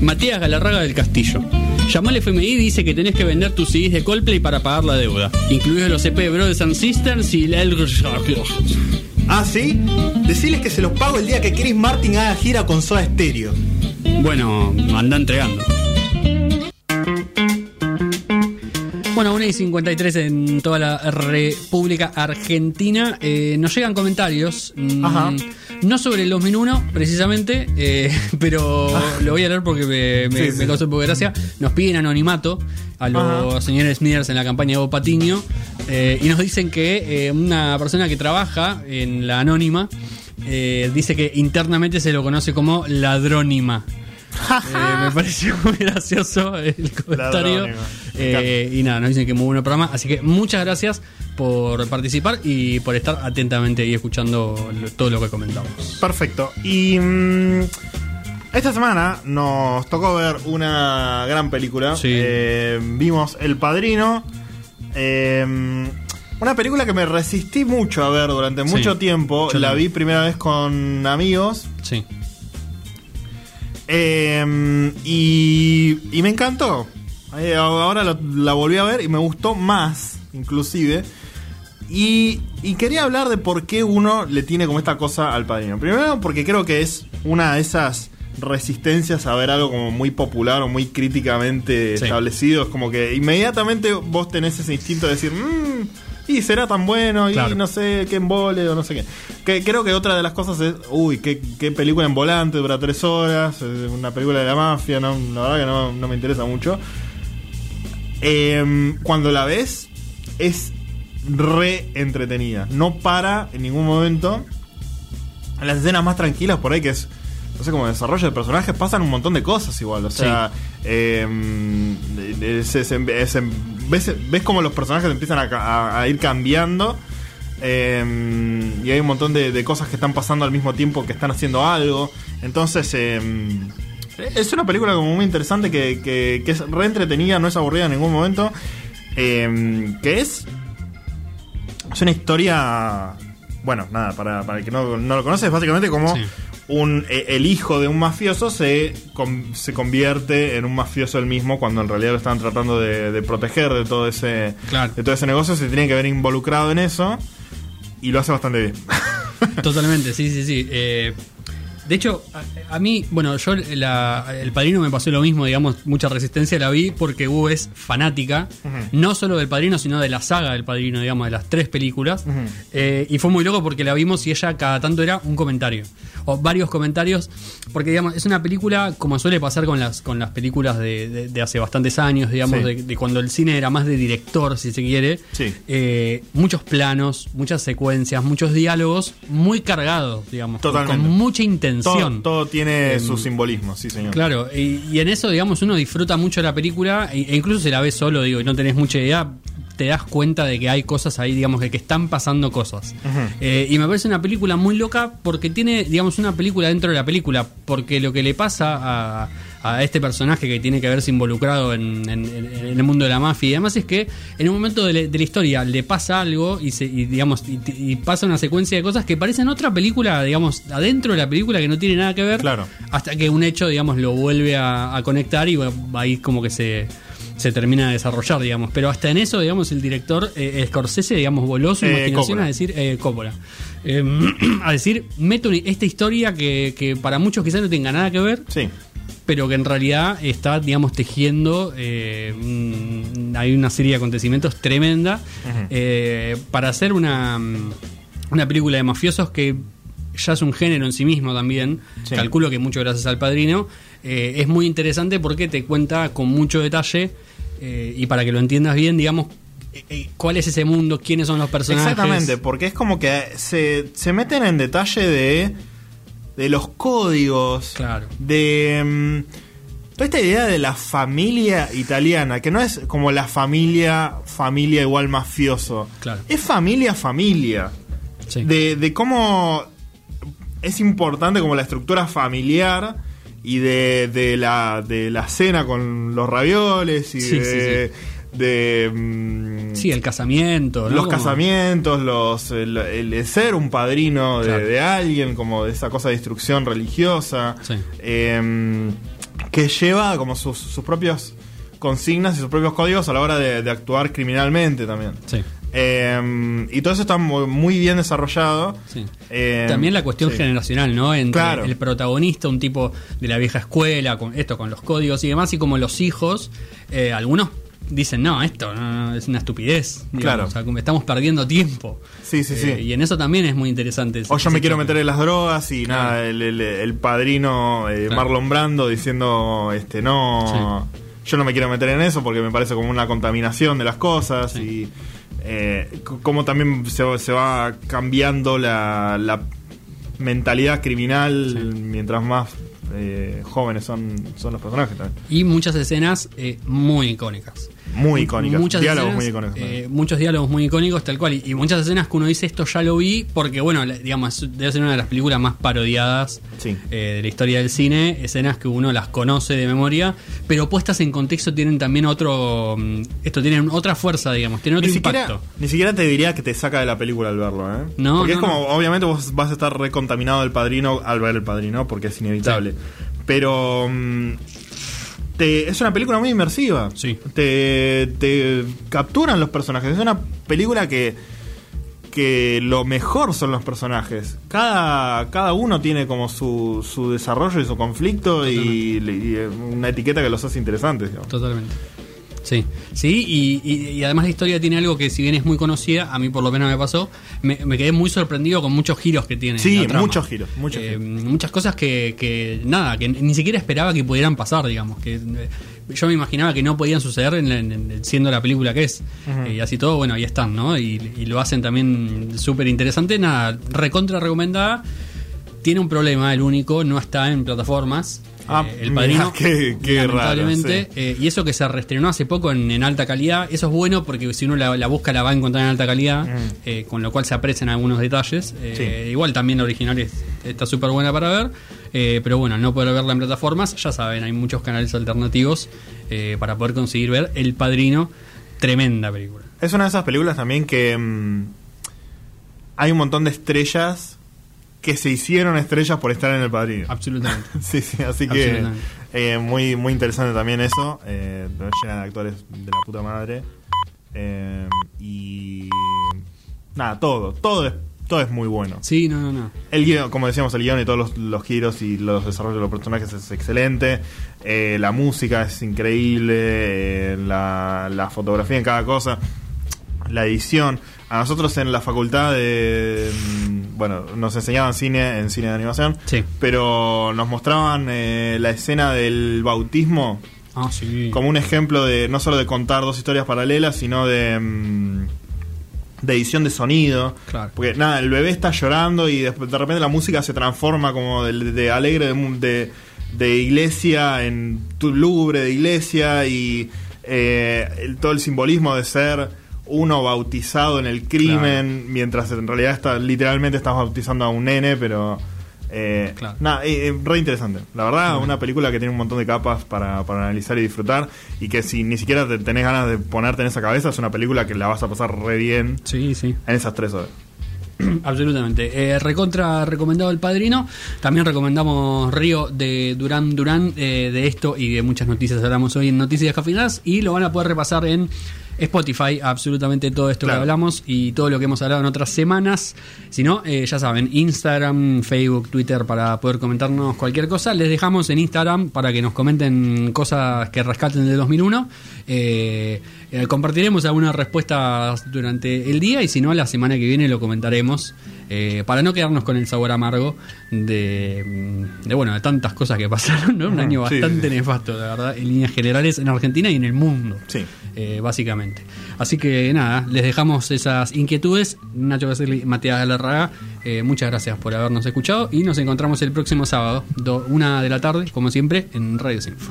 Matías Galarraga del Castillo. Llamó al FMI y dice que tenés que vender tus CDs de Coldplay para pagar la deuda, incluidos los EP Brothers and Sisters y el... Ah, ¿sí? Deciles que se los pago el día que Chris Martin haga gira con Soda Stereo. Bueno, anda entregando. Bueno, 1 y 53 en toda la República Argentina. Eh, nos llegan comentarios. mm, Ajá. No sobre el 2001, precisamente, eh, pero lo voy a leer porque me, me, Ah. Sí. causó un poco de gracia. Nos piden anonimato a los Ajá. señores Smithers en la campaña de Patiño eh, y nos dicen que eh, una persona que trabaja en la anónima eh, dice que internamente se lo conoce como ladrónima. Me pareció muy gracioso el comentario. Ladrónima. Eh, y nada, nos dicen que muy bueno programa. Así que muchas gracias por participar y por estar atentamente ahí escuchando lo- todo lo que comentamos. Perfecto. Y mm, esta semana nos tocó ver una gran película. Sí. Eh, vimos El Padrino. Eh, una película que me resistí mucho a ver durante Sí. mucho tiempo. La vi primera vez con amigos. Sí. Eh, y, y me encantó. Ahora lo- la volví a ver y me gustó más, inclusive. Y, y quería hablar de por qué uno le tiene como esta cosa al padrino. Primero porque creo que es una de esas resistencias a ver algo como muy popular o muy críticamente Sí. establecido. Es como que inmediatamente vos tenés ese instinto de decir, mmm, y será tan bueno, Claro. y no sé qué embole o no sé qué. que. Creo que otra de las cosas es, uy, qué, qué película en volante, dura tres horas, una película de la mafia, no, la verdad que no, no me interesa mucho. Em, cuando la ves, es re entretenida. No para en ningún momento. En las escenas más tranquilas por ahí, que es. No sé, como desarrollo de personajes, pasan un montón de cosas igual. O sea, em, es- es- es- ves, ves como los personajes empiezan a, ca- a- a ir cambiando. em, y hay un montón de, de cosas que están pasando al mismo tiempo que están haciendo algo. Entonces, em, es una película como muy interesante que, que- que es re entretenida, no es aburrida en ningún momento. em, que es. Es una historia. Bueno, nada, para, para el que no, no lo conoce, es básicamente como Sí. un, eh, el hijo de un mafioso se, se convierte en un mafioso él mismo cuando en realidad lo estaban tratando de, de proteger de todo ese Claro. de todo ese negocio, se tiene que ver involucrado en eso y lo hace bastante bien. Totalmente, sí, sí, sí. Eh, de hecho, a, a mí, bueno, yo la- el padrino me pasó lo mismo, digamos, mucha resistencia la vi porque Wu es fanática, no solo del padrino, sino de la saga del padrino, digamos, de las tres películas. Eh, y fue muy loco porque la vimos y ella cada tanto era un comentario, o varios comentarios, porque, digamos, es una película como suele pasar con las, con las películas de, de- de hace bastantes años, digamos, Sí. de, de cuando el cine era más de director, si se quiere. Sí. Eh, muchos planos, muchas secuencias, muchos diálogos muy cargados, digamos, Totalmente. con mucha todo, todo tiene su simbolismo, sí señor. Claro, y, y en eso, digamos, uno disfruta mucho la película e, e incluso si la ves solo, digo, y no tenés mucha idea, te das cuenta de que hay cosas ahí, digamos, que, que están pasando cosas. Eh, y me parece una película muy loca porque tiene, digamos, una película dentro de la película, porque lo que le pasa a, a este personaje que tiene que verse involucrado en, en- en el mundo de la mafia y demás es que en un momento de, la- de la historia le pasa algo y, se, y, digamos y, y pasa una secuencia de cosas que parecen otra película, digamos, adentro de la película que no tiene nada que ver Claro. hasta que un hecho, digamos, lo vuelve a, a conectar y ahí como que se, se termina de desarrollar, digamos. Pero hasta en eso, digamos, el director eh, Scorsese, digamos, voló su Eh, imaginación Coppola. a decir, eh, Coppola. Eh, a decir, meto esta historia que, que para muchos quizás no tenga nada que ver, Sí. Pero que en realidad está, digamos, tejiendo. eh, hay una serie de acontecimientos tremenda eh, para hacer una, una película de mafiosos que ya es un género en sí mismo también. Sí. Calculo que mucho gracias al padrino. eh, es muy interesante porque te cuenta con mucho detalle y para que lo entiendas bien, digamos, cuál es ese mundo, quiénes son los personajes. Exactamente, porque es como que se, se meten en detalle de, de los códigos, Claro. de mm, toda esta idea de la familia italiana, que no es como la familia, familia igual mafioso, Claro. es familia, familia, Sí. de, de cómo es importante como la estructura familiar y de, de la, de la cena con los ravioles y Sí, de... de, mm, Sí, el casamiento. ¿no? los casamientos, los, el, ser un padrino de, alguien, como de esa cosa de instrucción religiosa. Sí. Eh, que lleva como sus, sus propios consignas y sus propios códigos a la hora de, de actuar criminalmente también. Sí. Eh, y todo eso está muy, muy bien desarrollado. Sí. Eh, También la cuestión sí. generacional, ¿no? Entre Claro. el protagonista, un tipo de la vieja escuela, con esto, con los códigos y demás, y como los hijos, eh, algunos dicen, no, esto no, es una estupidez. digamos, Claro. O sea, como estamos perdiendo tiempo. Sí, sí, sí. Eh, y en eso también es muy interesante. O yo me quiero meter en las drogas y Claro. nada, el, el- el padrino eh, Claro. Marlon Brando diciendo, este, no, yo no me quiero meter en eso porque me parece como una contaminación de las cosas Sí. y eh, cómo también se, va- se va cambiando la, la mentalidad criminal Sí. mientras más eh, jóvenes son, son los personajes también. Y muchas escenas eh, muy icónicas. Muy icónicas, Muchas diálogos escenas, muy icónicos. eh, muchos diálogos muy icónicos, tal cual. Y, y muchas escenas que uno dice, esto ya lo vi, porque, bueno, la- digamos, debe ser una de las películas más parodiadas Sí. eh, de la historia del cine. Escenas que uno las conoce de memoria, pero puestas en contexto tienen también otro. mm, Esto tienen otra fuerza, digamos, tienen otro Ni siquiera, impacto. ni siquiera te diría que te saca de la película al verlo, ¿eh? No, Porque es como, no. obviamente vos vas a estar recontaminado del padrino al ver el padrino, porque es inevitable. Pero mm, te- es una película muy inmersiva. Sí. Te, te capturan los personajes. Es una película que, que lo mejor son los personajes. Cada, cada uno tiene como su, su desarrollo y su conflicto y, y una etiqueta que los hace interesantes. digamos. Totalmente. Sí, sí, y, y- y además la historia tiene algo que si bien es muy conocida, a mí por lo menos me pasó, me, me quedé muy sorprendido con muchos giros que tiene. Sí, la trama. muchos giros, muchos Eh, giros. Muchas cosas que, que, nada, que ni siquiera esperaba que pudieran pasar, digamos. que eh, Yo me imaginaba que no podían suceder en la- en- en- siendo la película que es. Eh, y así todo, bueno, ahí están, ¿no? Y, y lo hacen también súper interesante. Nada, recontra recomendada. Tiene un problema, el único, no está en plataformas. Ah, Eh, el padrino. qué- qué raro, lamentablemente. sí. Eh, y eso que se reestrenó hace poco en, en alta calidad, eso es bueno porque si uno la, la busca la va a encontrar en alta calidad, Mm. eh, con lo cual se aprecian algunos detalles. Sí. Igual también la original es- está súper buena para ver, pero bueno, no poder verla en plataformas, ya saben, hay muchos canales alternativos para poder conseguir ver El Padrino, tremenda película. Es una de esas películas también que mm, hay un montón de estrellas que se hicieron estrellas por estar en el padrino. Absolutamente. Sí, sí, así que eh, muy, muy interesante también eso. Eh, llena de actores de la puta madre. Eh, y nada, todo, todo es, todo es muy bueno. Sí, no, no, no. El guion, como decíamos, el guion y todos los, los giros y los desarrollos de los personajes es excelente. Eh, la música es increíble. la, la fotografía en cada cosa. La edición. A nosotros en la facultad de. Bueno, nos enseñaban cine en cine de animación. Sí. Pero nos mostraban eh, la escena del bautismo Ah, sí. como un ejemplo de no solo de contar dos historias paralelas, sino de, mm, de edición de sonido. Claro. Porque nada, el bebé está llorando y después de repente la música se transforma como de, de alegre de, de, de iglesia en tu lúgubre de iglesia y eh, el- todo el simbolismo de ser uno bautizado en el crimen mientras en realidad está literalmente estás bautizando a un nene pero eh, Claro. nada, eh, eh, re interesante la verdad una película que tiene un montón de capas para, para analizar y disfrutar y que si ni siquiera te tenés ganas de ponerte en esa cabeza es una película que la vas a pasar re bien Sí, sí. en esas tres horas Absolutamente. Eh, recontra recomendado El Padrino. También recomendamos Río de Durán Durán. eh, de esto y de muchas noticias hablamos hoy en Noticias Cafinadas. Y lo van a poder repasar en Spotify. Absolutamente todo esto Claro. que hablamos y todo lo que hemos hablado en otras semanas. Si no, eh, ya saben, Instagram, Facebook, Twitter para poder comentarnos cualquier cosa. Les dejamos en Instagram para que nos comenten cosas que rescaten de 2001. Eh, eh, compartiremos algunas respuestas durante el día y si no, la semana que viene lo comentaremos eh, para no quedarnos con el sabor amargo de, de, bueno de tantas cosas que pasaron. ¿no? Un año bastante sí. nefasto, la verdad, en líneas generales en Argentina y en el mundo. Sí. eh, básicamente. Así que nada, les dejamos esas inquietudes. Nacho Caselli, Matías Galarraga, eh, muchas gracias por habernos escuchado y nos encontramos el próximo sábado, do- una de la tarde, como siempre, en Radio Sinfo.